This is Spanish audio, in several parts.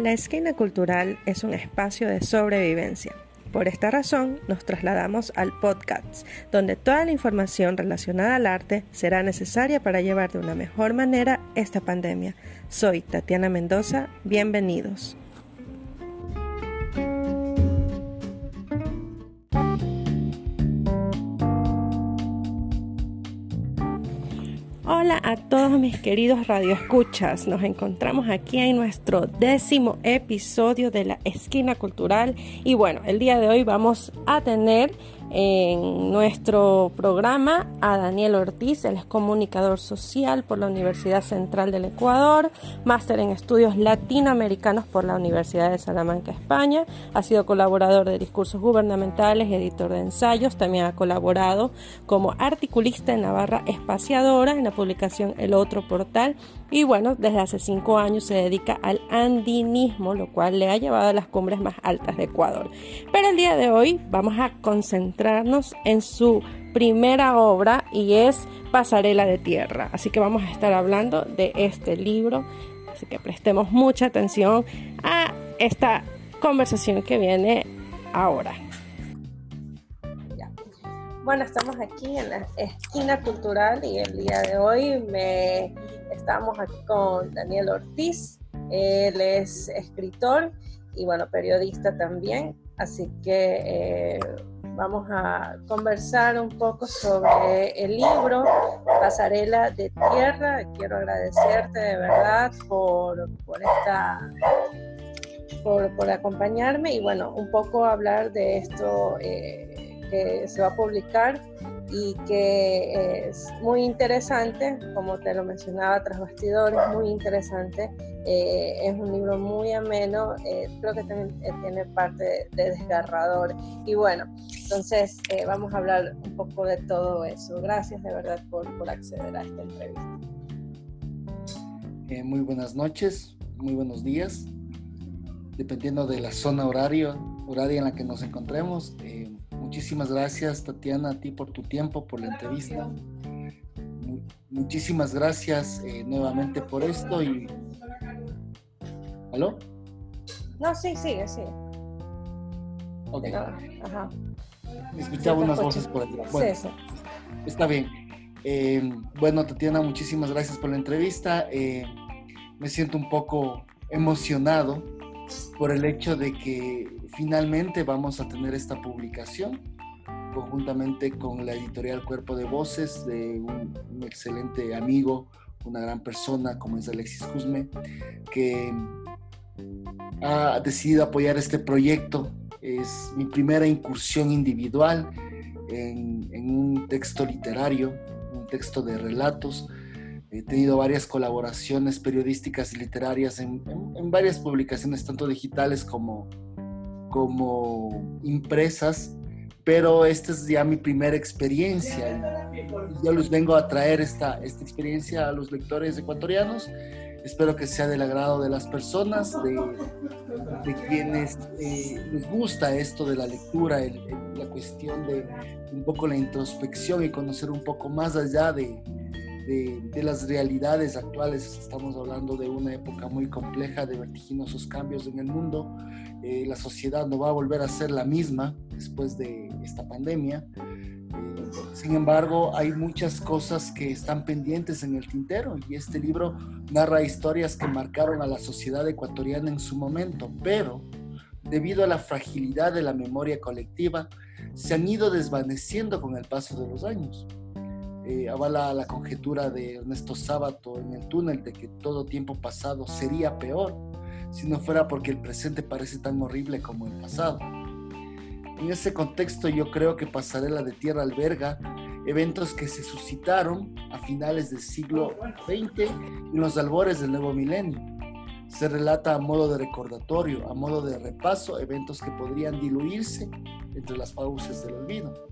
La esquina cultural es un espacio de sobrevivencia. Por esta razón, nos trasladamos al podcast, donde toda la información relacionada al arte será necesaria para llevar de una mejor manera esta pandemia. Soy Tatiana Mendoza, bienvenidos. Hola a todos mis queridos radioescuchas. Nos encontramos aquí en nuestro décimo episodio de la Esquina Cultural. Y bueno, el día de hoy vamos a tener en nuestro programa a Daniel Ortiz, él es comunicador social por la Universidad Central del Ecuador, máster en estudios latinoamericanos por la Universidad de Salamanca, España, ha sido colaborador de discursos gubernamentales editor de ensayos, también ha colaborado como articulista en Navarra Espaciadora en la publicación El Otro Portal y bueno, desde hace cinco años se dedica al andinismo, lo cual le ha llevado a las cumbres más altas de Ecuador. Pero el día de hoy vamos a concentrarnos en su primera obra y es Pasarela de Tierra. Así que vamos a estar hablando de este libro. Así que prestemos mucha atención a esta conversación que viene ahora. Bueno, estamos aquí en la esquina cultural y el día de hoy me estamos aquí con Daniel Ortiz. Él es escritor y bueno, periodista también. Así que eh, vamos a conversar un poco sobre el libro Pasarela de Tierra. Quiero agradecerte de verdad por, por esta por, por, acompañarme y bueno, un poco hablar de esto eh, que se va a publicar y que es muy interesante, como te lo mencionaba tras bastidores, muy interesante. Eh, es un libro muy ameno, eh, creo que también eh, tiene parte de, desgarrador. Y bueno, entonces vamos a hablar un poco de todo eso. Gracias de verdad por, por acceder a esta entrevista. muy buenas noches, muy buenos días, dependiendo de la zona horario, horaria en la que nos encontremos. Muchísimas gracias, Tatiana, a ti por tu tiempo, por la entrevista. Muchísimas gracias eh, nuevamente por esto y... ¿Aló? No, sí, sigue, sigue. Ok. Ajá. Escuchaba unas voces por aquí. Bueno, sí, sí. Está bien. Eh, bueno, Tatiana, muchísimas gracias por la entrevista. Eh, me siento un poco emocionado por el hecho de que finalmente vamos a tener esta publicación conjuntamente con la editorial Cuerpo de Voces de un, excelente amigo, una gran persona como es Alexis Cusme, que ha decidido apoyar este proyecto. Es mi primera incursión individual en, en un texto literario, un texto de relatos He tenido varias colaboraciones periodísticas y literarias en, varias publicaciones, tanto digitales como, como impresas, pero esta es ya mi primera experiencia. Yo les vengo a traer esta, esta experiencia a los lectores ecuatorianos. Espero que sea del agrado de las personas, de, de quienes eh, les gusta esto de la lectura, la cuestión de un poco la introspección y conocer un poco más allá de, de, las realidades actuales. Estamos hablando de una época muy compleja, de vertiginosos cambios en el mundo. Eh, la sociedad no va a volver a ser la misma después de esta pandemia. Eh, sin embargo, hay muchas cosas que están pendientes en el tintero y este libro narra historias que marcaron a la sociedad ecuatoriana en su momento, pero debido a la fragilidad de la memoria colectiva, se han ido desvaneciendo con el paso de los años. Eh, avala la conjetura de Ernesto Sábato en el túnel de que todo tiempo pasado sería peor si no fuera porque el presente parece tan horrible como el pasado. En ese contexto yo creo que Pasarela de Tierra alberga eventos que se suscitaron a finales del siglo XX y los albores del nuevo milenio. Se relata a modo de recordatorio, a modo de repaso, eventos que podrían diluirse entre las fauces del olvido.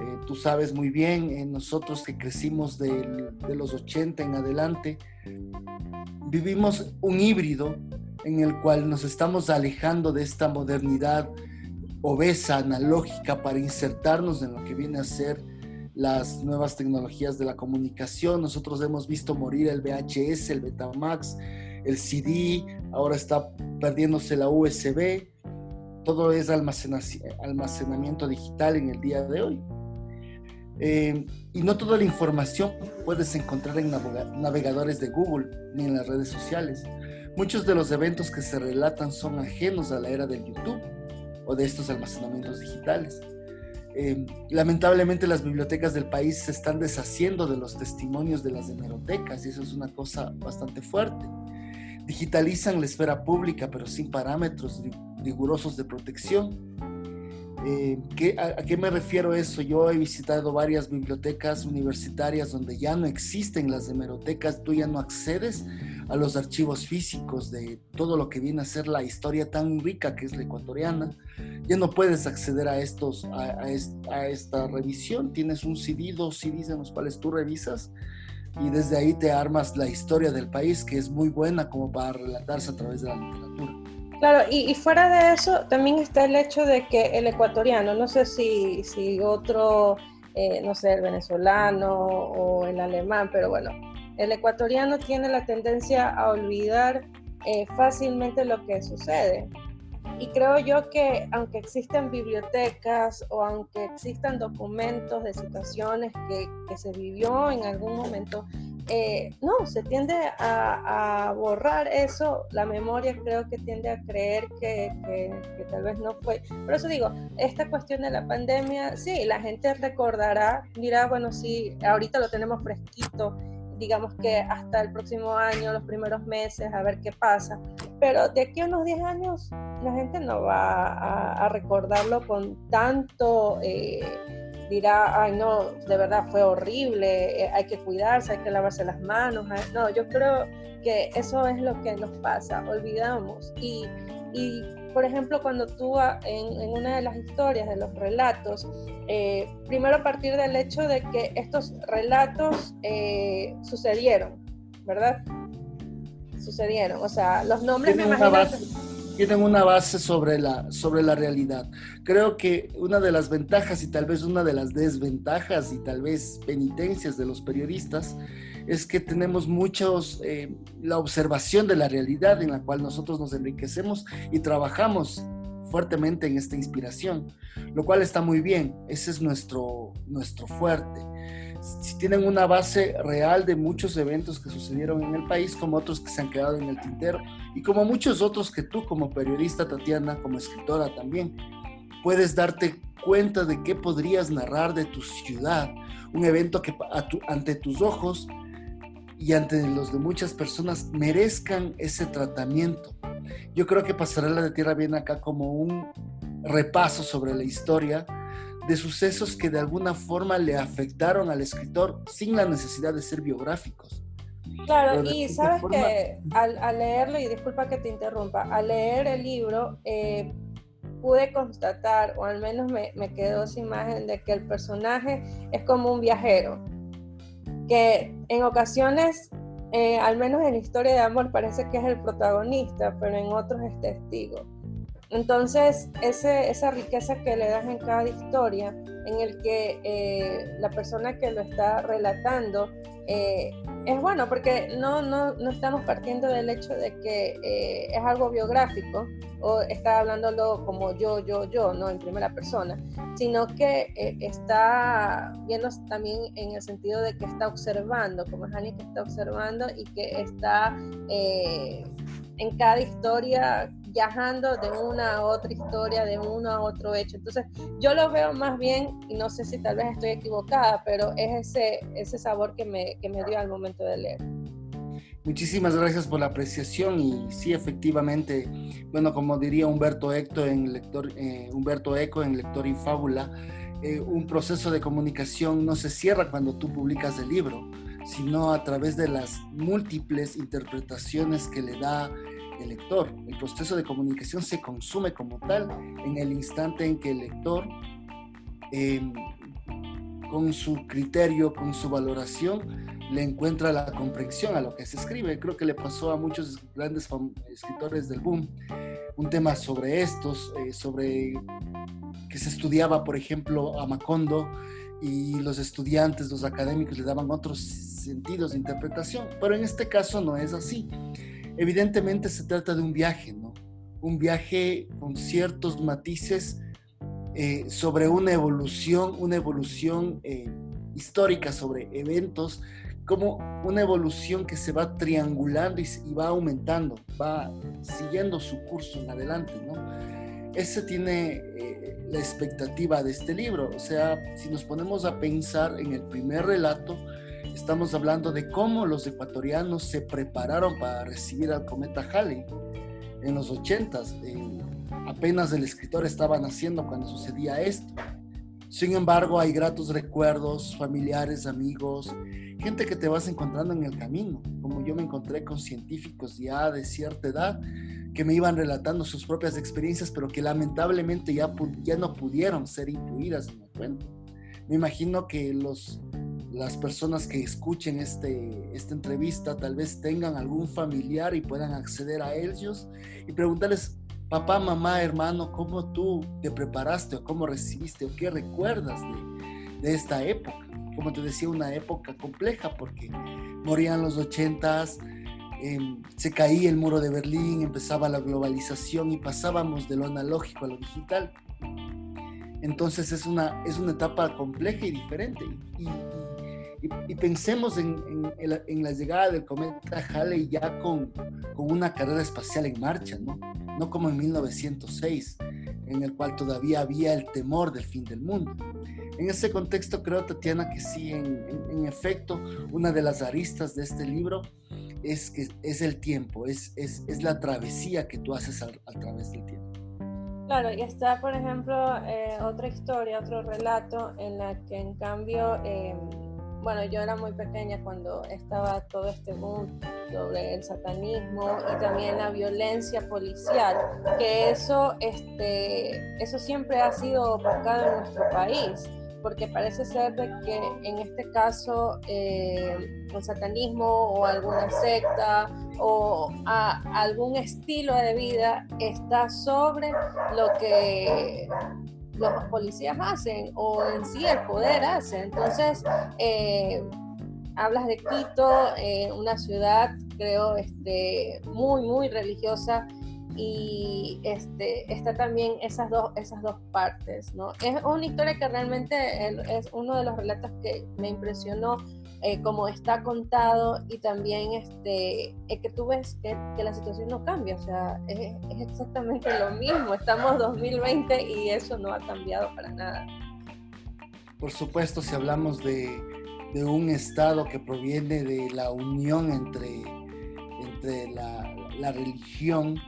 Eh, tú sabes muy bien, eh, nosotros que crecimos de, los 80 en adelante, vivimos un híbrido en el cual nos estamos alejando de esta modernidad obesa, analógica, para insertarnos en lo que viene a ser las nuevas tecnologías de la comunicación. Nosotros hemos visto morir el VHS, el Betamax, el CD, ahora está perdiéndose la USB, todo es almacenamiento digital en el día de hoy. Eh, y no toda la información puedes encontrar en navegadores de Google ni en las redes sociales. Muchos de los eventos que se relatan son ajenos a la era del YouTube o de estos almacenamientos digitales. Eh, lamentablemente las bibliotecas del país se están deshaciendo de los testimonios de las hemerotecas y eso es una cosa bastante fuerte. Digitalizan la esfera pública pero sin parámetros rigurosos de protección. Eh, a, qué me refiero eso? Yo he visitado varias bibliotecas universitarias donde ya no existen las hemerotecas, tú ya no accedes a los archivos físicos de todo lo que viene a ser la historia tan rica que es la ecuatoriana. Ya no puedes acceder a, estos, a, esta revisión. Tienes un CD, dos CDs en los cuales tú revisas y desde ahí te armas la historia del país, que es muy buena como para relatarse a través de la literatura. Claro, y, fuera de eso también está el hecho de que el ecuatoriano, no sé si, otro, eh, no sé, el venezolano o el alemán, pero bueno, el ecuatoriano tiene la tendencia a olvidar eh, fácilmente lo que sucede. Y creo yo que aunque existen bibliotecas o aunque existan documentos de situaciones que se vivió en algún momento, eh, no, se tiende a, borrar eso, la memoria creo que tiende a creer que, tal vez no fue. Por eso digo, esta cuestión de la pandemia, sí, la gente recordará, dirá, bueno, sí, ahorita lo tenemos fresquito, digamos que hasta el próximo año, los primeros meses, a ver qué pasa. Pero de aquí a unos 10 años, la gente no va a, recordarlo con tanto, eh, dirá, ay no, de verdad fue horrible, eh, hay que cuidarse, hay que lavarse las manos. No, yo creo que eso es lo que nos pasa, olvidamos. Y, y por ejemplo, cuando tú ah, en, una de las historias, de los relatos, eh, primero a partir del hecho de que estos relatos eh, sucedieron, ¿verdad? Sucedieron, o sea, los nombres me imagino... tienen una base sobre la, sobre la realidad. Creo que una de las ventajas y tal vez una de las desventajas y tal vez penitencias de los periodistas es que tenemos muchos, eh, la observación de la realidad en la cual nosotros nos enriquecemos y trabajamos fuertemente en esta inspiración, lo cual está muy bien, ese es nuestro, nuestro fuerte. Si tienen una base real de muchos eventos que sucedieron en el país, como otros que se han quedado en el tintero, y como muchos otros que tú como periodista, Tatiana, como escritora también, puedes darte cuenta de qué podrías narrar de tu ciudad, un evento que ante tus ojos y ante los de muchas personas merezcan ese tratamiento. Yo creo que Pasarela de Tierra viene acá como un repaso sobre la historia de sucesos que de alguna forma le afectaron al escritor sin la necesidad de ser biográficos. Claro, y sabes que al, leerlo, y disculpa que te interrumpa, al leer el libro eh, pude constatar, o al menos me, me quedó esa imagen de que el personaje es como un viajero, que en ocasiones, eh, al menos en historia de amor, parece que es el protagonista, pero en otros es testigo. Entonces, ese, esa riqueza que le das en cada historia, en el que eh, la persona que lo está relatando eh, es bueno porque no, no, no, estamos partiendo del hecho de que eh, es algo biográfico o está hablándolo como yo, yo, yo, no en primera persona, sino que eh, está viendo también en el sentido de que está observando, como es que está observando y que está en cada historia viajando de una a otra historia, de uno a otro hecho. Entonces, yo lo veo más bien, y no sé si tal vez estoy equivocada, pero es ese, ese sabor que me, que me dio al momento de leer. Muchísimas gracias por la apreciación y sí, efectivamente, bueno, como diría Humberto, Eco en lector, eh, Humberto Eco en Lector y Fábula, eh, un proceso de comunicación no se cierra cuando tú publicas el libro, sino a través de las múltiples interpretaciones que le da el lector. El proceso de comunicación se consume como tal en el instante en que el lector, em, con su criterio, con su valoración, le encuentra la comprensión a lo que se escribe. Creo que le pasó a muchos grandes escritores del boom un tema sobre estos, eh, sobre que se estudiaba, por ejemplo, a Macondo y los estudiantes, los académicos le daban otros sentidos de interpretación, pero en este caso no es así. Evidentemente se trata de un viaje, ¿no? Un viaje con ciertos matices eh, sobre una evolución, una evolución eh, histórica sobre eventos, como una evolución que se va triangulando y, va aumentando, va siguiendo su curso en adelante, ¿no? Ese tiene eh, la expectativa de este libro, o sea, si nos ponemos a pensar en el primer relato, estamos hablando de cómo los ecuatorianos se prepararon para recibir al cometa Halley en los 80s. apenas el escritor estaba naciendo cuando sucedía esto. Sin embargo, hay gratos recuerdos, familiares, amigos, gente que te vas encontrando en el camino, como yo me encontré con científicos ya de cierta edad que me iban relatando sus propias experiencias, pero que lamentablemente ya, ya no pudieron ser incluidas en el cuento. Me imagino que los, las personas que escuchen este, esta entrevista tal vez tengan algún familiar y puedan acceder a ellos y preguntarles papá, mamá, hermano, cómo tú te preparaste o cómo recibiste o qué recuerdas de, esta época. Como te decía, una época compleja porque morían los ochentas, em, se caía el muro de Berlín, empezaba la globalización y pasábamos de lo analógico a lo digital. Entonces es una, es una etapa compleja y diferente. Pensemos en, en, la, llegada del cometa Halley ya con, con, una carrera espacial en marcha, ¿no? No como en 1906, en el cual todavía había el temor del fin del mundo. En ese contexto creo, Tatiana, que sí, en, efecto, una de las aristas de este libro es que es el tiempo, es, es, es la travesía que tú haces a, través del tiempo. Claro, y está, por ejemplo, eh, otra historia, otro relato en la que en cambio... Eh, bueno, yo era muy pequeña cuando estaba todo este boom sobre el satanismo y también la violencia policial, que eso, este, eso siempre ha sido opacado en nuestro país, porque parece ser de que en este caso eh, el satanismo o alguna secta o algún estilo de vida está sobre lo que los policías hacen o en sí el poder hace. Entonces, eh, hablas de Quito, eh, una ciudad, creo, este, muy, muy religiosa y este, está también esas dos, esas dos partes, ¿no? Es una historia que realmente es uno de los relatos que me impresionó eh, como está contado y también este, es que tú ves que, la situación no cambia, o sea, es, exactamente lo mismo, estamos 2020 y eso no ha cambiado para nada. Por supuesto, si hablamos de, de un Estado que proviene de la unión entre, entre la, la religión,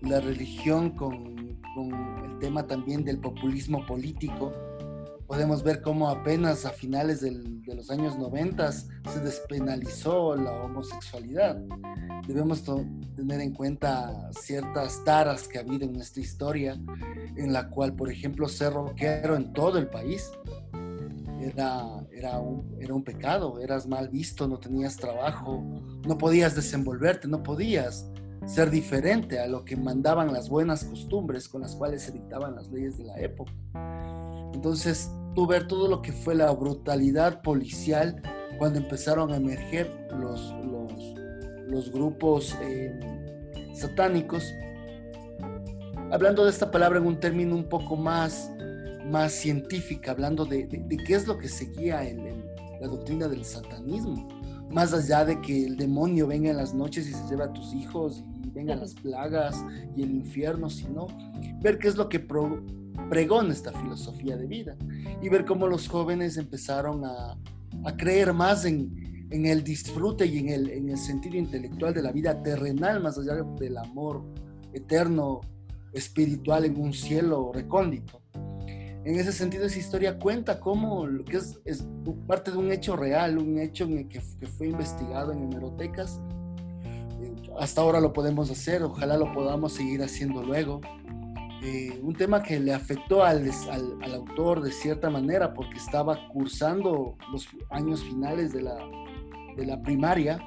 la religión con, con el tema también del populismo político, podemos ver cómo apenas a finales de los años 90 se despenalizó la homosexualidad. Debemos tener en cuenta ciertas taras que ha habido en nuestra historia, en la cual, por ejemplo, ser rockero en todo el país era, era, un, era un pecado, eras mal visto, no tenías trabajo, no podías desenvolverte, no podías ser diferente a lo que mandaban las buenas costumbres con las cuales se dictaban las leyes de la época. Entonces, tú ver todo lo que fue la brutalidad policial cuando empezaron a emerger los, los, grupos eh, satánicos. Hablando de esta palabra en un término un poco más, más científica, hablando de, qué es lo que seguía la doctrina del satanismo, más allá de que el demonio venga en las noches y se lleve a tus hijos y vengan las plagas y el infierno, sino ver qué es lo que pregona esta filosofía de vida y ver cómo los jóvenes empezaron a, a creer más en, en, el disfrute y en el, en el sentido intelectual de la vida terrenal, más allá del amor eterno, espiritual en un cielo recóndito. En ese sentido, esa historia cuenta cómo, que es, es parte de un hecho real, un hecho en el que, que fue investigado en hemerotecas. Hasta ahora lo podemos hacer, ojalá lo podamos seguir haciendo luego. Eh, un tema que le afectó al, al, autor de cierta manera porque estaba cursando los años finales de la, de la primaria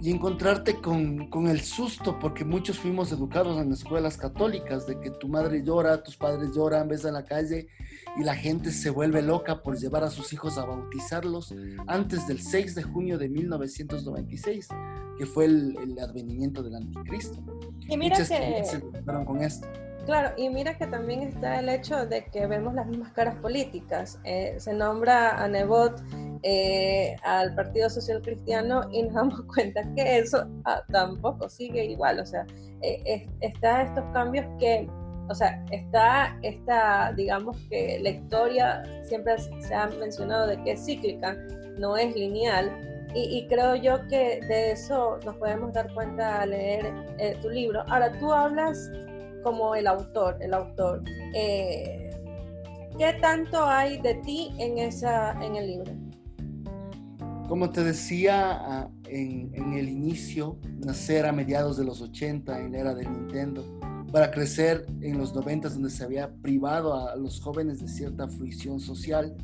y encontrarte con, con, el susto, porque muchos fuimos educados en escuelas católicas, de que tu madre llora, tus padres lloran, ves en la calle y la gente se vuelve loca por llevar a sus hijos a bautizarlos antes del 6 de junio de 1996, que fue el, el advenimiento del anticristo. Y mira que... Se con esto. Claro, y mira que también está el hecho de que vemos las mismas caras políticas. Eh, se nombra a Nebot eh, al Partido Social Cristiano y nos damos cuenta que eso ah, tampoco sigue igual. O sea, eh, está estos cambios que, o sea, está esta, digamos que la historia siempre se ha mencionado de que es cíclica, no es lineal. Y, y, creo yo que de eso nos podemos dar cuenta al leer tu libro. Ahora, tú hablas como el autor, el autor. Eh, ¿Qué tanto hay de ti en, esa, en el libro? Como te decía ah, en, en, el inicio, nacer a mediados de los 80 en la era del Nintendo, para crecer en los 90 donde se había privado a los jóvenes de cierta fruición social.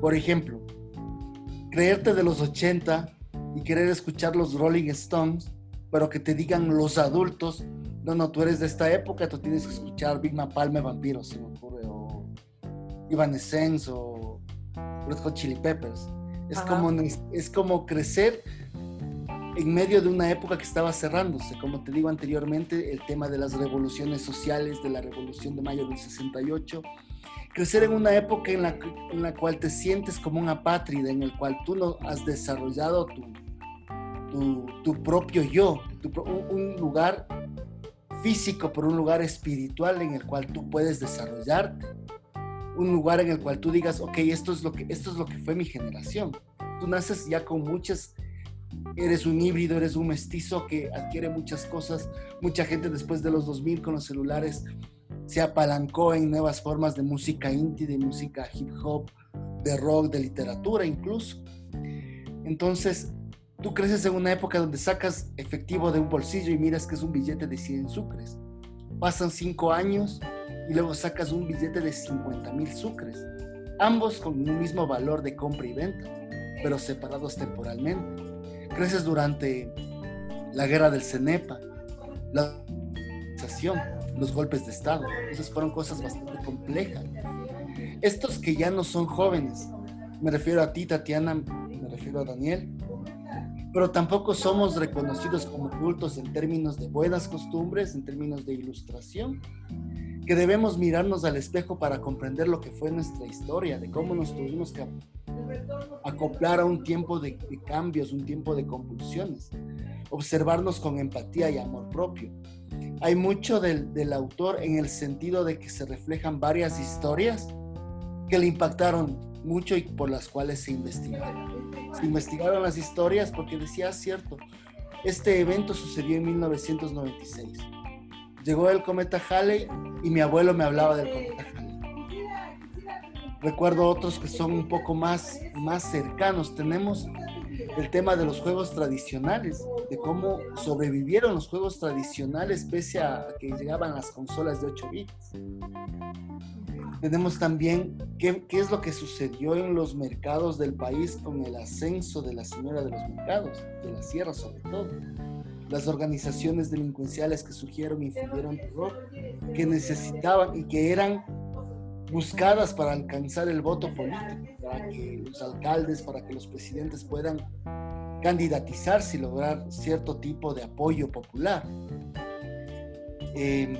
Por ejemplo, creerte de los 80 y querer escuchar los Rolling Stones, pero que te digan los adultos no, no, tú eres de esta época, tú tienes que escuchar Big Palme Vampiros, se me ocurre, o Evanescence, o Red Hot Chili Peppers. Es como, es como crecer en medio de una época que estaba cerrándose. Como te digo anteriormente, el tema de las revoluciones sociales, de la revolución de mayo del 68. Crecer en una época en la, en la cual te sientes como una apátrida, en el cual tú no has desarrollado tu, tu, propio yo, un lugar físico, por un lugar espiritual en el cual tú puedes desarrollarte. Un lugar en el cual tú digas, ok, esto es lo que, esto es lo que fue mi generación. Tú naces ya con muchas, eres un híbrido, eres un mestizo que adquiere muchas cosas. Mucha gente después de los 2000 con los celulares se apalancó en nuevas formas de música indie, de música hip hop, de rock, de literatura incluso. Entonces, Tú creces en una época donde sacas efectivo de un bolsillo y miras que es un billete de 100 sucres. Pasan cinco años y luego sacas un billete de 50 mil sucres, ambos con un mismo valor de compra y venta, pero separados temporalmente. Creces durante la guerra del Cenepa, la los golpes de Estado. Esas fueron cosas bastante complejas. Estos que ya no son jóvenes, me refiero a ti, Tatiana, me refiero a Daniel, pero tampoco somos reconocidos como cultos en términos de buenas costumbres, en términos de ilustración, que debemos mirarnos al espejo para comprender lo que fue nuestra historia, de cómo nos tuvimos que acoplar a un tiempo de, cambios, un tiempo de convulsiones, observarnos con empatía y amor propio. Hay mucho del, del autor en el sentido de que se reflejan varias historias que le impactaron mucho y por las cuales se investigaron. Se investigaron las historias porque decía, ah, cierto, este evento sucedió en 1996. Llegó el cometa Halley y mi abuelo me hablaba del cometa Halley. Recuerdo otros que son un poco más, más cercanos. Tenemos el tema de los juegos tradicionales, de cómo sobrevivieron los juegos tradicionales pese a que llegaban las consolas de 8 bits. Tenemos también qué, qué, es lo que sucedió en los mercados del país con el ascenso de la señora de los mercados, de la sierra sobre todo. Las organizaciones delincuenciales que surgieron y infundieron terror, que necesitaban y que eran buscadas para alcanzar el voto político, para que los alcaldes, para que los presidentes puedan candidatizarse y lograr cierto tipo de apoyo popular. Eh,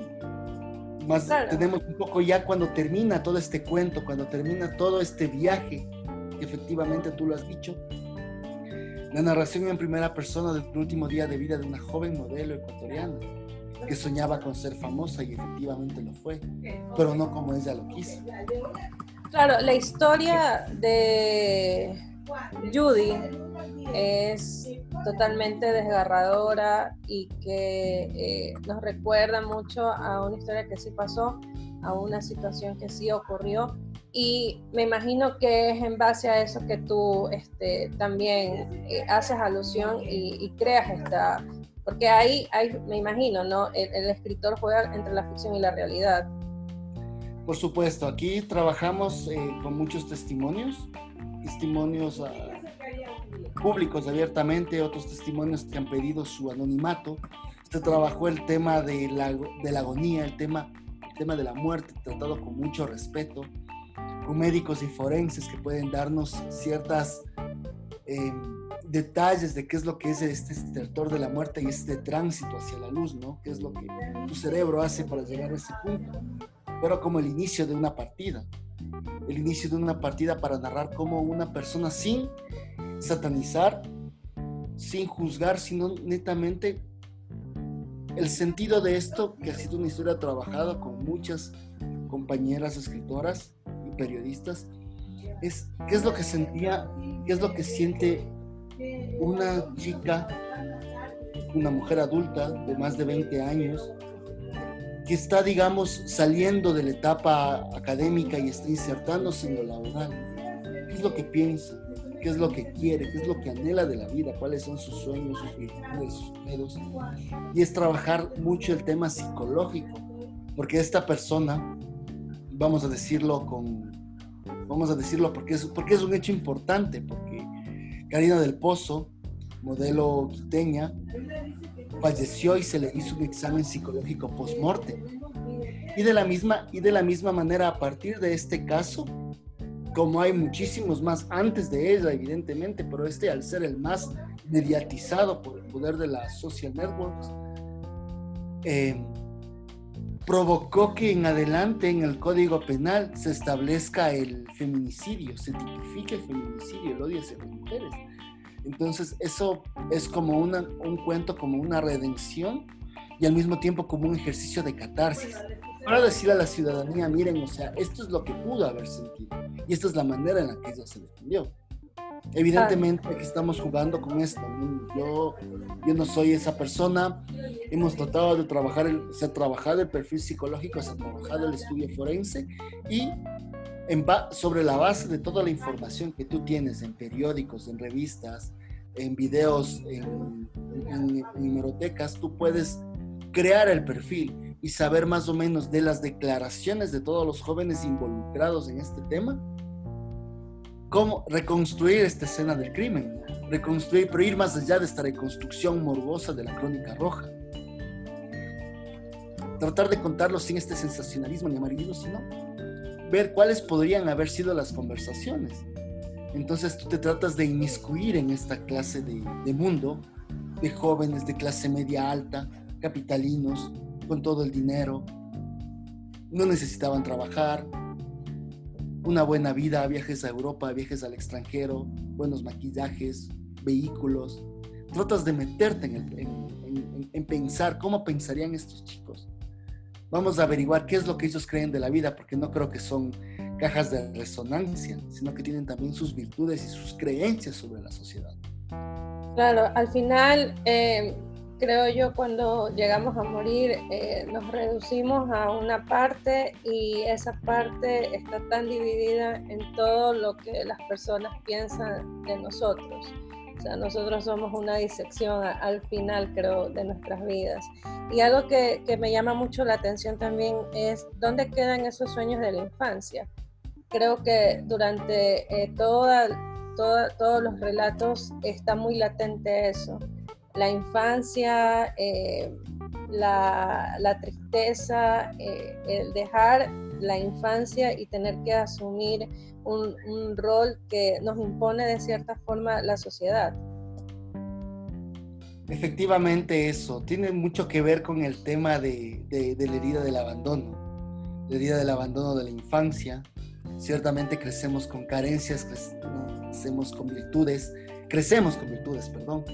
más tenemos un poco ya cuando termina todo este cuento, cuando termina todo este viaje, efectivamente tú lo has dicho, la narración en primera persona del último día de vida de una joven modelo ecuatoriana que soñaba con ser famosa y efectivamente lo fue, pero no como ella lo quiso. Claro, la historia de Judy es totalmente desgarradora y que eh, nos recuerda mucho a una historia que sí pasó, a una situación que sí ocurrió. Y me imagino que es en base a eso que tú este, también eh, haces alusión y, creas esta, porque ahí, hay, me imagino, ¿no? El, escritor juega entre la ficción y la realidad. Por supuesto, aquí trabajamos eh, con muchos testimonios, testimonios públicos abiertamente, otros testimonios que han pedido su anonimato. Usted trabajó el tema de la, de la agonía, el tema, el tema de la muerte, tratado con mucho respeto, con médicos y forenses que pueden darnos ciertas em, detalles de qué es lo que es este estertor de la muerte y este tránsito hacia la luz, ¿no? ¿Qué es lo que tu cerebro hace para llegar a ese punto? Pero como el inicio de una partida, el inicio de una partida para narrar cómo una persona sin satanizar, sin juzgar, sino netamente el sentido de esto, que ha sido una historia trabajada con muchas compañeras escritoras y periodistas, es qué es lo que sentía, qué es lo que siente una chica, una mujer adulta de más de 20 años, que está, digamos, saliendo de la etapa académica y está insertándose en lo laboral. ¿Qué es lo que piensa? ¿Qué es lo que quiere? ¿Qué es lo que anhela de la vida? ¿Cuáles son sus sueños, sus virtudes, sus miedos? Y es trabajar mucho el tema psicológico, porque esta persona, vamos a decirlo con, vamos a decirlo porque es, porque es un hecho importante, porque Karina del Pozo, modelo quiteña, falleció y se le hizo un examen psicológico post-mortem. Y de la misma y de la misma manera a partir de este caso, como hay muchísimos más antes de ella, evidentemente, pero este al ser el más mediatizado por el poder de las social networks, eh, provocó que en adelante en el Código Penal se establezca el feminicidio, se tipifique el feminicidio, el odio hacia las mujeres. Entonces eso es como un cuento, como una redención y al mismo tiempo como un ejercicio de catarsis. Para decirle a la ciudadanía, miren, o sea, esto es lo que pudo haber sentido y esta es la manera en la que ella se defendió. Evidentemente aquí estamos jugando con esto. Yo, yo no soy esa persona. Hemos tratado de trabajar, el, se ha trabajado el perfil psicológico, se ha trabajado el estudio forense y en sobre la base de toda la información que tú tienes en periódicos, en revistas, en videos, en, en, en tú puedes crear el perfil y saber más o menos de las declaraciones de todos los jóvenes involucrados en este tema cómo reconstruir esta escena del crimen, reconstruir, pero ir más allá de esta reconstrucción morbosa de la crónica roja. Tratar de contarlo sin este sensacionalismo ni amarillismo, sino ver cuáles podrían haber sido las conversaciones. Entonces tú te tratas de inmiscuir en esta clase de, de mundo, de jóvenes de clase media alta, capitalinos, con todo el dinero, no necesitaban trabajar, una buena vida, viajes a Europa, viajes al extranjero, buenos maquillajes, vehículos. Tratas de meterte en, en, pensar cómo pensarían estos chicos. Vamos a averiguar qué es lo que ellos creen de la vida, porque no creo que son cajas de resonancia, sino que tienen también sus virtudes y sus creencias sobre la sociedad. Claro, al final eh, creo yo, cuando llegamos a morir, eh, nos reducimos a una parte y esa parte está tan dividida en todo lo que las personas piensan de nosotros. O sea, nosotros somos una disección al final, creo, de nuestras vidas. Y algo que, que me llama mucho la atención también es dónde quedan esos sueños de la infancia. Creo que durante eh, toda, toda, todos los relatos está muy latente eso la infancia, eh, la, tristeza, eh, el dejar la infancia y tener que asumir un, rol que nos impone de cierta forma la sociedad. Efectivamente eso, tiene mucho que ver con el tema de, de la herida del abandono, la herida del abandono de la infancia. Ciertamente crecemos con carencias, crecemos con virtudes, crecemos con virtudes, perdón,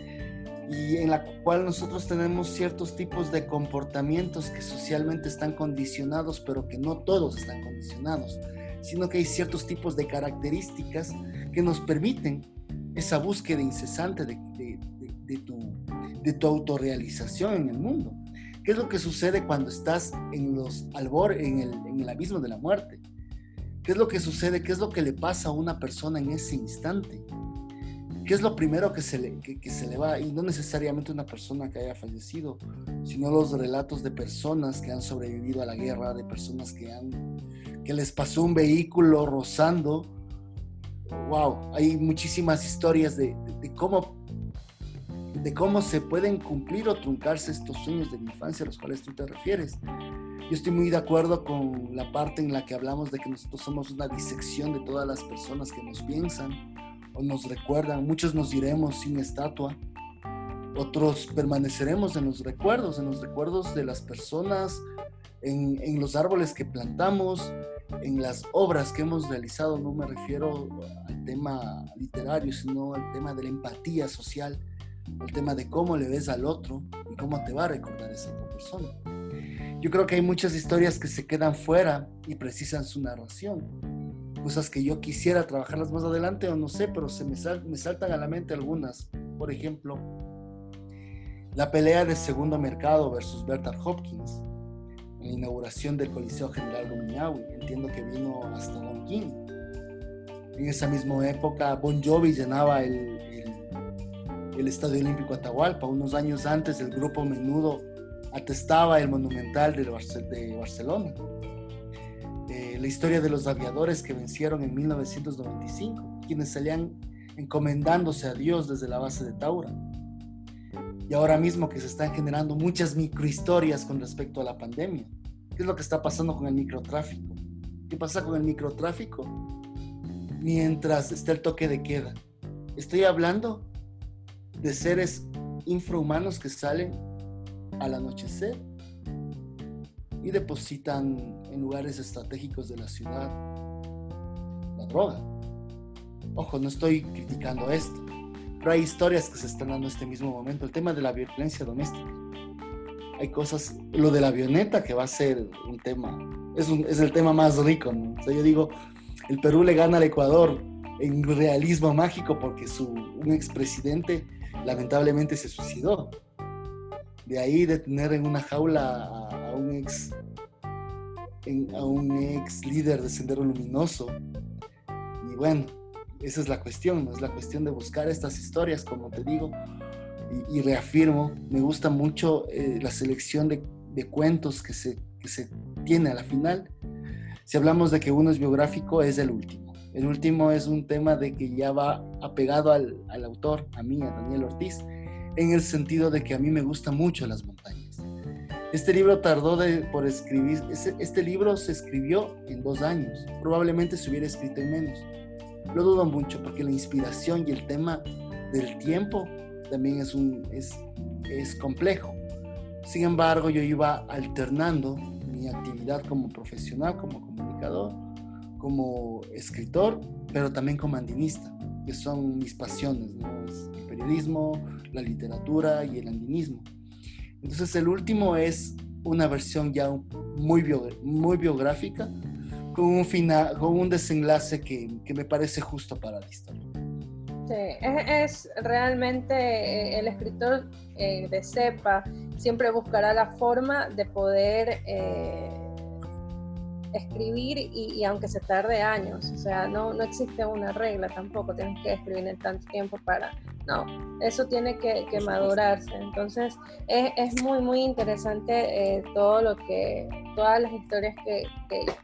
y en la cual nosotros tenemos ciertos tipos de comportamientos que socialmente están condicionados, pero que no todos están condicionados, sino que hay ciertos tipos de características que nos permiten esa búsqueda incesante de, de, tu, de tu autorrealización en el mundo. ¿Qué es lo que sucede cuando estás en los albor, en el, en el abismo de la muerte? ¿Qué es lo que sucede? ¿Qué es lo que le pasa a una persona en ese instante? ¿Qué es lo primero que se, le, que, se le va? Y no necesariamente una persona que haya fallecido, sino los relatos de personas que han sobrevivido a la guerra, de personas que, han, que les pasó un vehículo rozando wow, hay muchísimas historias de, cómo de cómo se pueden cumplir o truncarse estos sueños de la infancia a los cuales tú te refieres. Yo estoy muy de acuerdo con la parte en la que hablamos de que nosotros somos una disección de todas las personas que nos piensan o nos recuerdan. Muchos nos iremos sin estatua, otros permaneceremos en los recuerdos, en los recuerdos de las personas, en, en los árboles que plantamos, en las obras que hemos realizado. No me refiero al tema literario, sino al tema de la empatía social, al tema de cómo le ves al otro y cómo te va a recordar esa otra persona. Yo creo que hay muchas historias que se quedan fuera y precisan su narración. Cosas que yo quisiera trabajarlas más adelante o no sé, pero se me, me saltan a la mente algunas. Por ejemplo, la pelea de segundo mercado versus Bertrand Hopkins, la inauguración del Coliseo General Rumiñahui. Entiendo que vino hasta King. En esa misma época, Bon Jovi llenaba el, el, el Estadio Olímpico Atahualpa. Unos años antes, el grupo Menudo atestaba el monumental de, Barcelona. La historia de los aviadores que vencieron en 1995, quienes salían encomendándose a Dios desde la base de Taura. Y ahora mismo que se están generando muchas microhistorias con respecto a la pandemia. ¿Qué es lo que está pasando con el microtráfico? ¿Qué pasa con el microtráfico? Mientras está el toque de queda. Estoy hablando de seres infrahumanos que salen al anochecer y depositan en lugares estratégicos de la ciudad la droga. Ojo, no estoy criticando esto, pero hay historias que se están dando en este mismo momento. El tema de la violencia doméstica. Hay cosas, lo de la avioneta que va a ser un tema, es, es el tema más rico. ¿no? yo digo, el Perú le gana al Ecuador en realismo mágico porque su, un expresidente lamentablemente se suicidó de ahí de tener en una jaula un ex a un ex líder de Sendero Luminoso. Y bueno, esa es la cuestión, es la cuestión de buscar estas historias, como te digo, y, reafirmo, me gusta mucho eh, la selección de, cuentos que se, tiene a la final. Si hablamos de que uno es biográfico, es el último. El último es un tema de que ya va apegado al, al autor, a mí, a Daniel Ortiz, en el sentido de que a mí me gustan mucho las montañas. Este libro tardó de, por escribir, este, este, libro se escribió en dos años, probablemente se hubiera escrito en menos. Lo dudo mucho porque la inspiración y el tema del tiempo también es, un, es, es complejo. Sin embargo, yo iba alternando mi actividad como profesional, como comunicador, como escritor, pero también como andinista, que son mis pasiones, el periodismo, la literatura y el andinismo. Entonces el último es una versión ya muy, muy biográfica, con un, final, con un desenlace que, que me parece justo para la historia. Sí, es, realmente eh, el escritor eh, de cepa siempre buscará la forma de poder eh, escribir y, aunque se tarde años, o sea, no, no existe una regla tampoco, tienes que escribir en tanto tiempo para, no, eso tiene que, madurarse, entonces es, es, muy, muy interesante eh, todo lo que, todas las historias que,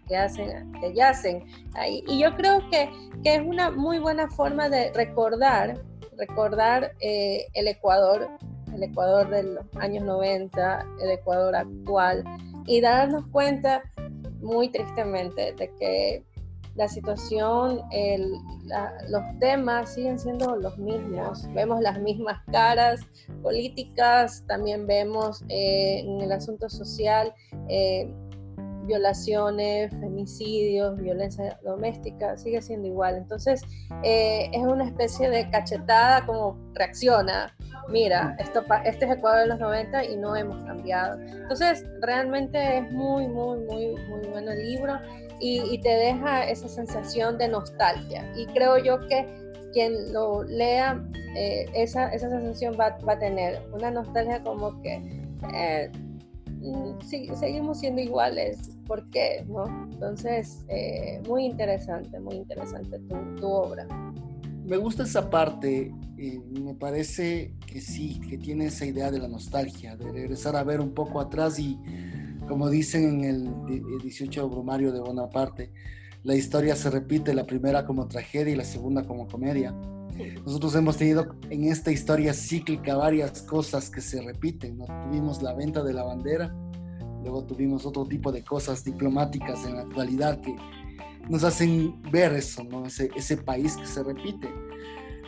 que, hacen, que yacen ahí, y yo creo que, que, es una muy buena forma de recordar, recordar eh, el Ecuador, el Ecuador de los años 90, el Ecuador actual, y darnos cuenta muy tristemente de que la situación, los temas siguen siendo los mismos. Vemos las mismas caras políticas, también vemos eh, en el asunto social eh, violaciones, femicidios, violencia doméstica, sigue siendo igual. Entonces, eh, es una especie de cachetada como reacciona. Mira, esto, este es Ecuador de los 90 y no hemos cambiado. Entonces, realmente es muy, muy, muy, muy bueno el libro y, te deja esa sensación de nostalgia. Y creo yo que quien lo lea, eh, esa, esa sensación va, va, a tener una nostalgia como que eh, sí, seguimos siendo iguales, ¿por qué? ¿no? Entonces, eh, muy interesante, muy interesante tu, obra. Me gusta esa parte, y me parece que sí, que tiene esa idea de la nostalgia, de regresar a ver un poco atrás y, como dicen en el 18 Brumario de Bonaparte, la historia se repite, la primera como tragedia y la segunda como comedia. Nosotros hemos tenido en esta historia cíclica varias cosas que se repiten. ¿no? Tuvimos la venta de la bandera, luego tuvimos otro tipo de cosas diplomáticas en la actualidad que nos hacen ver eso, ¿no? ese, ese país que se repite.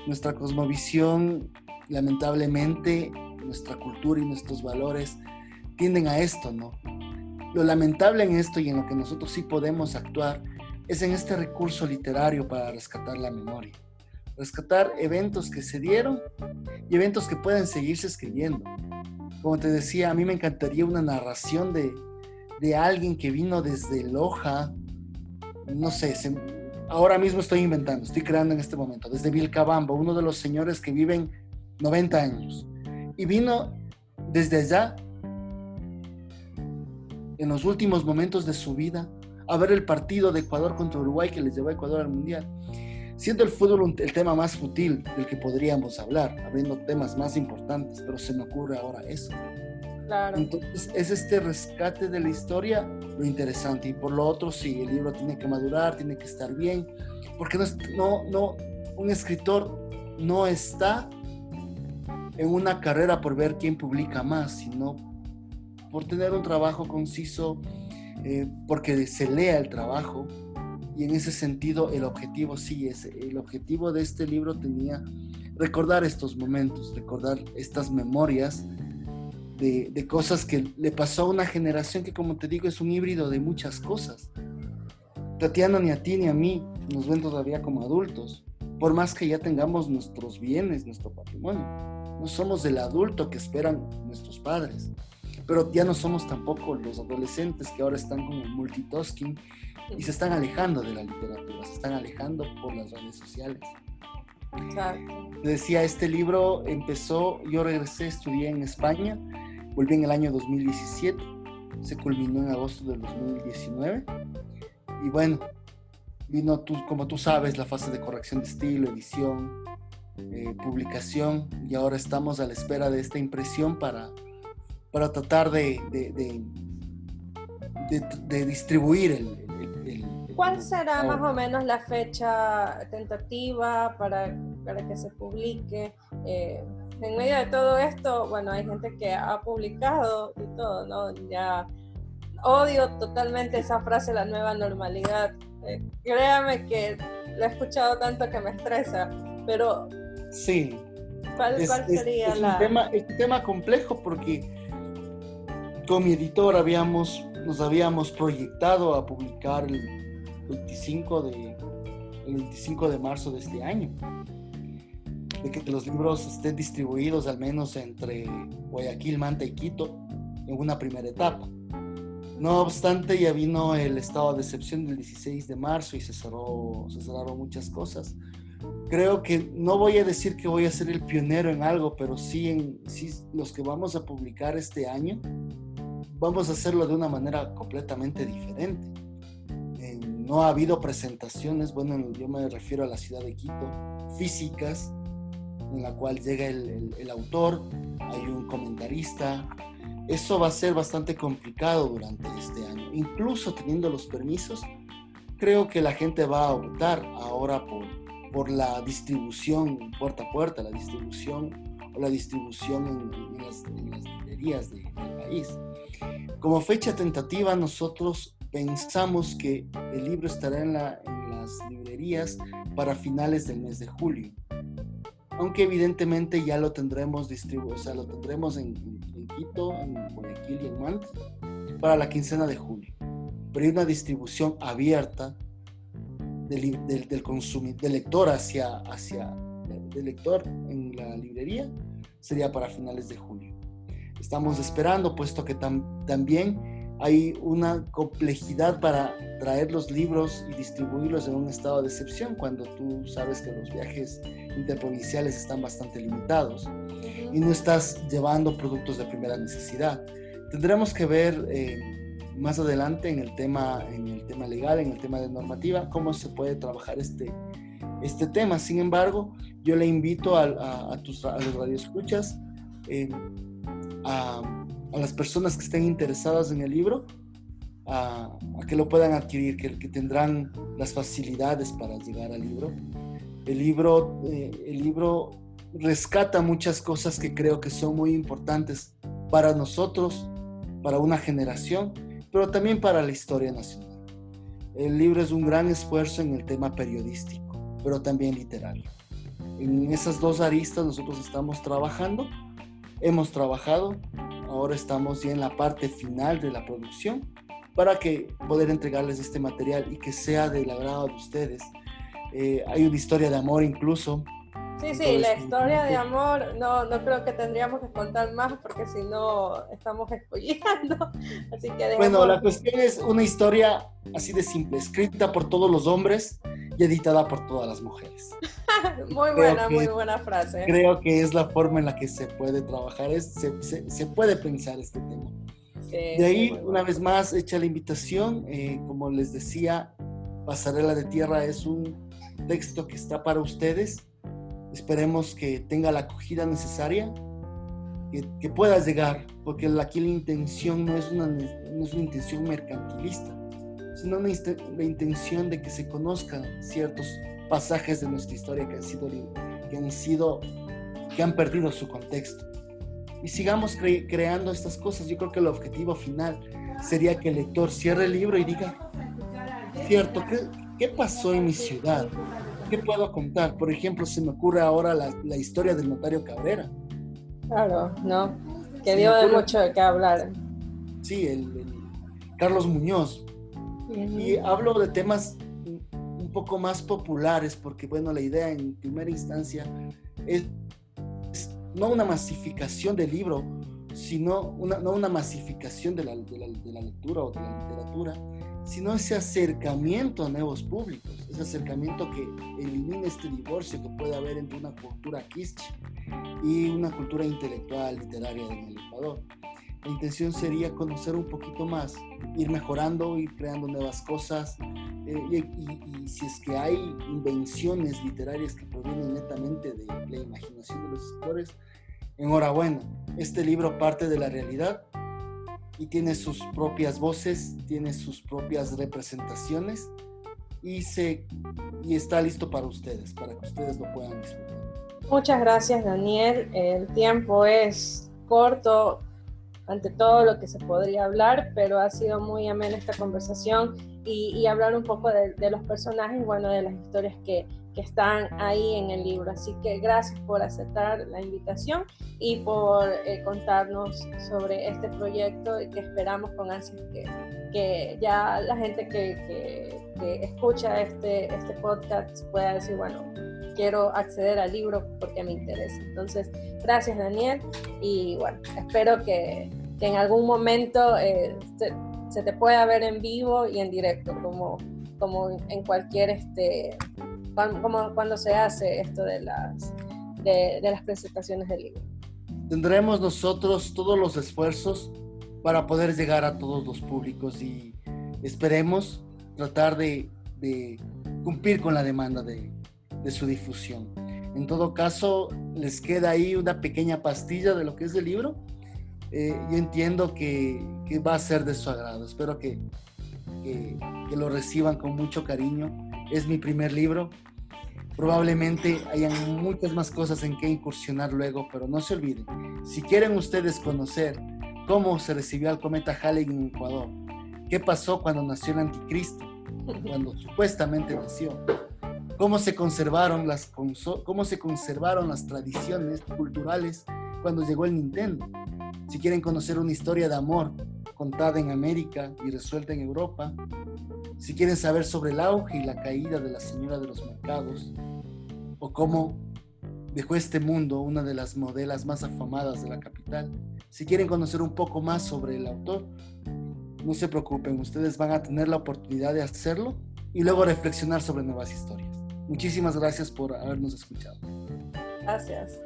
Nuestra cosmovisión, lamentablemente, nuestra cultura y nuestros valores tienden a esto, ¿no? Lo lamentable en esto y en lo que nosotros sí podemos actuar es en este recurso literario para rescatar la memoria. Rescatar eventos que se dieron y eventos que pueden seguirse escribiendo. Como te decía, a mí me encantaría una narración de, de alguien que vino desde Loja, no sé, ahora mismo estoy inventando, estoy creando en este momento, desde Vilcabamba, uno de los señores que viven 90 años. Y vino desde allá, en los últimos momentos de su vida, a ver el partido de Ecuador contra Uruguay que les llevó a Ecuador al Mundial. Siendo el fútbol el tema más útil del que podríamos hablar, habiendo temas más importantes, pero se me ocurre ahora eso. Claro. Entonces es este rescate de la historia lo interesante y por lo otro sí, el libro tiene que madurar, tiene que estar bien, porque no, no, no un escritor no está en una carrera por ver quién publica más, sino por tener un trabajo conciso, eh, porque se lea el trabajo. Y en ese sentido el objetivo sí es, el objetivo de este libro tenía recordar estos momentos, recordar estas memorias de, de, cosas que le pasó a una generación que como te digo es un híbrido de muchas cosas. Tatiana ni a ti ni a mí nos ven todavía como adultos, por más que ya tengamos nuestros bienes, nuestro patrimonio. No somos el adulto que esperan nuestros padres, pero ya no somos tampoco los adolescentes que ahora están como multitasking y se están alejando de la literatura, se están alejando por las redes sociales. Exacto. Decía, este libro empezó, yo regresé, estudié en España, volví en el año 2017, se culminó en agosto del 2019 y bueno, vino, tú, como tú sabes, la fase de corrección de estilo, edición, eh, publicación y ahora estamos a la espera de esta impresión para, para tratar de, de, de, distribuir el, ¿Cuál será más o menos la fecha tentativa para, para que se publique? Eh, en medio de todo esto, bueno, hay gente que ha publicado y todo, ¿no? Ya odio totalmente esa frase, la nueva normalidad. Eh, créame que la he escuchado tanto que me estresa, pero Sí. ¿Cuál, sería la...? Un tema, es un tema complejo porque con mi editor habíamos, nos habíamos proyectado a publicar el 25 de, el 25 de marzo de este año. De que los libros estén distribuidos al menos entre Guayaquil, Manta y Quito en una primera etapa. No obstante, ya vino el estado de excepción del 16 de marzo y se, cerró, se cerraron muchas cosas creo que no voy a decir que voy a ser el pionero en algo, pero sí en sí, los que vamos a publicar este año, vamos a hacerlo de una manera completamente diferente. Eh, no ha habido presentaciones, bueno, yo me refiero a la ciudad de Quito, físicas, en la cual llega el, autor, hay un comentarista. Eso va a ser bastante complicado durante este año. Incluso teniendo los permisos, creo que la gente va a optar ahora por por la distribución puerta a puerta, la distribución o la distribución en, las, librerías del país. Como fecha tentativa, nosotros pensamos que el libro estará en, las librerías para finales del mes de julio. Aunque evidentemente ya lo tendremos distribuido, o sea, lo tendremos en, Quito, en Guayaquil y en Manta para la quincena de julio. Pero hay una distribución abierta del, del, del lector hacia, hacia lector en la librería sería para finales de julio. Estamos esperando, puesto que también hay una complejidad para traer los libros y distribuirlos en un estado de excepción, cuando tú sabes que los viajes interprovinciales están bastante limitados y no estás llevando productos de primera necesidad. Tendremos que ver eh, más adelante en el tema, en el tema legal, en el tema de normativa, cómo se puede trabajar este, este tema. Sin embargo, yo le invito a, a, tus, a los radioescuchas, eh, a, a las personas que estén interesadas en el libro, a, que lo puedan adquirir, que, que, tendrán las facilidades para llegar al libro. El libro, eh, el libro rescata muchas cosas que creo que son muy importantes para nosotros, para una generación, pero también para la historia nacional. El libro es un gran esfuerzo en el tema periodístico, pero también literario. En esas dos aristas nosotros estamos trabajando, hemos trabajado, ahora estamos ya en la parte final de la producción para que poder entregarles este material y que sea del agrado de ustedes. Eh, hay una historia de amor incluso Sí, sí, la historia de amor no, no creo que tendríamos que contar más porque si no estamos spoileando. Así que Bueno, la cuestión es una historia así de simple, escrita por todos los hombres y editada por todas las mujeres. muy buena, muy buena frase. Creo que es la forma en la que se puede trabajar, es, se, se, puede pensar este tema. de ahí, una vez más, hecha la invitación, eh, como les decía, Pasarela de Tierra es un texto que está para ustedes Esperemos que tenga la acogida necesaria, que, que pueda llegar, porque aquí la intención no es una, no es una intención mercantilista, sino una, la intención de que se conozcan ciertos pasajes de nuestra historia que han sido, que han, sido, que han perdido su contexto. Y sigamos creando estas cosas. Yo creo que el objetivo final sería que el lector cierre el libro y diga, cierto, ¿qué, qué pasó en mi ciudad? ¿qué puedo contar? Por ejemplo, se me ocurre ahora la, historia del notario Cabrera. Claro, ¿no? Que dio de mucho de qué hablar. Sí, el, Carlos Muñoz. Y hablo de temas un poco más populares, porque bueno, la idea en primera instancia es, no una masificación del libro, sino una, no una masificación de la, de la lectura o de la literatura, sino ese acercamiento a nuevos públicos, ese acercamiento que elimina este divorcio que puede haber entre una cultura kitsch y una cultura intelectual, literaria del Ecuador. La intención sería conocer un poquito más, ir mejorando, ir creando nuevas cosas, eh, y, si es que hay invenciones literarias que provienen netamente de la imaginación de los escritores, enhorabuena. Este libro parte de la realidad y tiene sus propias voces, tiene sus propias representaciones y, se, y está listo para ustedes, para que ustedes lo puedan disfrutar. Muchas gracias Daniel, el tiempo es corto ante todo lo que se podría hablar, pero ha sido muy amena esta conversación y, hablar un poco de, de, los personajes, bueno, de las historias que, que están ahí en el libro. Así que gracias por aceptar la invitación y por eh, contarnos sobre este proyecto y que esperamos con ansias que, que ya la gente que, que, escucha este, este podcast pueda decir, bueno, quiero acceder al libro porque me interesa. Entonces, gracias Daniel y bueno, espero que, que en algún momento eh, se, se, te pueda ver en vivo y en directo, como, como en cualquier este, como cuando se hace esto de las, de, las presentaciones del libro. Tendremos nosotros todos los esfuerzos para poder llegar a todos los públicos y esperemos tratar de, cumplir con la demanda de, su difusión. En todo caso, les queda ahí una pequeña pastilla de lo que es el libro. Eh, yo entiendo que, va a ser de su agrado. Espero que, que, lo reciban con mucho cariño. Es mi primer libro. Probablemente hayan muchas más cosas en que incursionar luego, pero no se olviden, si quieren ustedes conocer cómo se recibió al cometa Halley en Ecuador, qué pasó cuando nació el anticristo, cuando supuestamente nació, cómo se conservaron las, cómo se conservaron las tradiciones culturales cuando llegó el Nintendo, si quieren conocer una historia de amor contada en América y resuelta en Europa, si quieren saber sobre el auge y la caída de la Señora de los Mercados, o cómo dejó este mundo una de las modelas más afamadas de la capital, si quieren conocer un poco más sobre el autor, no se preocupen, ustedes van a tener la oportunidad de hacerlo y luego reflexionar sobre nuevas historias. Muchísimas gracias por habernos escuchado. Gracias.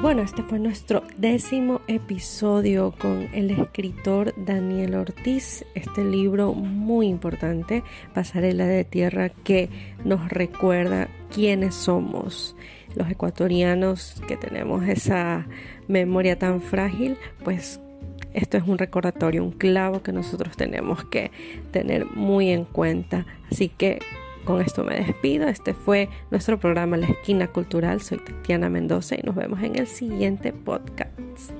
bueno, este fue nuestro décimo episodio con el escritor Daniel Ortiz. Este libro muy importante, Pasarela de Tierra, que nos recuerda quiénes somos los ecuatorianos que tenemos esa memoria tan frágil, pues esto es un recordatorio, un clavo que nosotros tenemos que tener muy en cuenta. Así que con esto me despido. Este fue nuestro programa La Esquina Cultural. Soy Tatiana Mendoza y nos vemos en el siguiente podcast.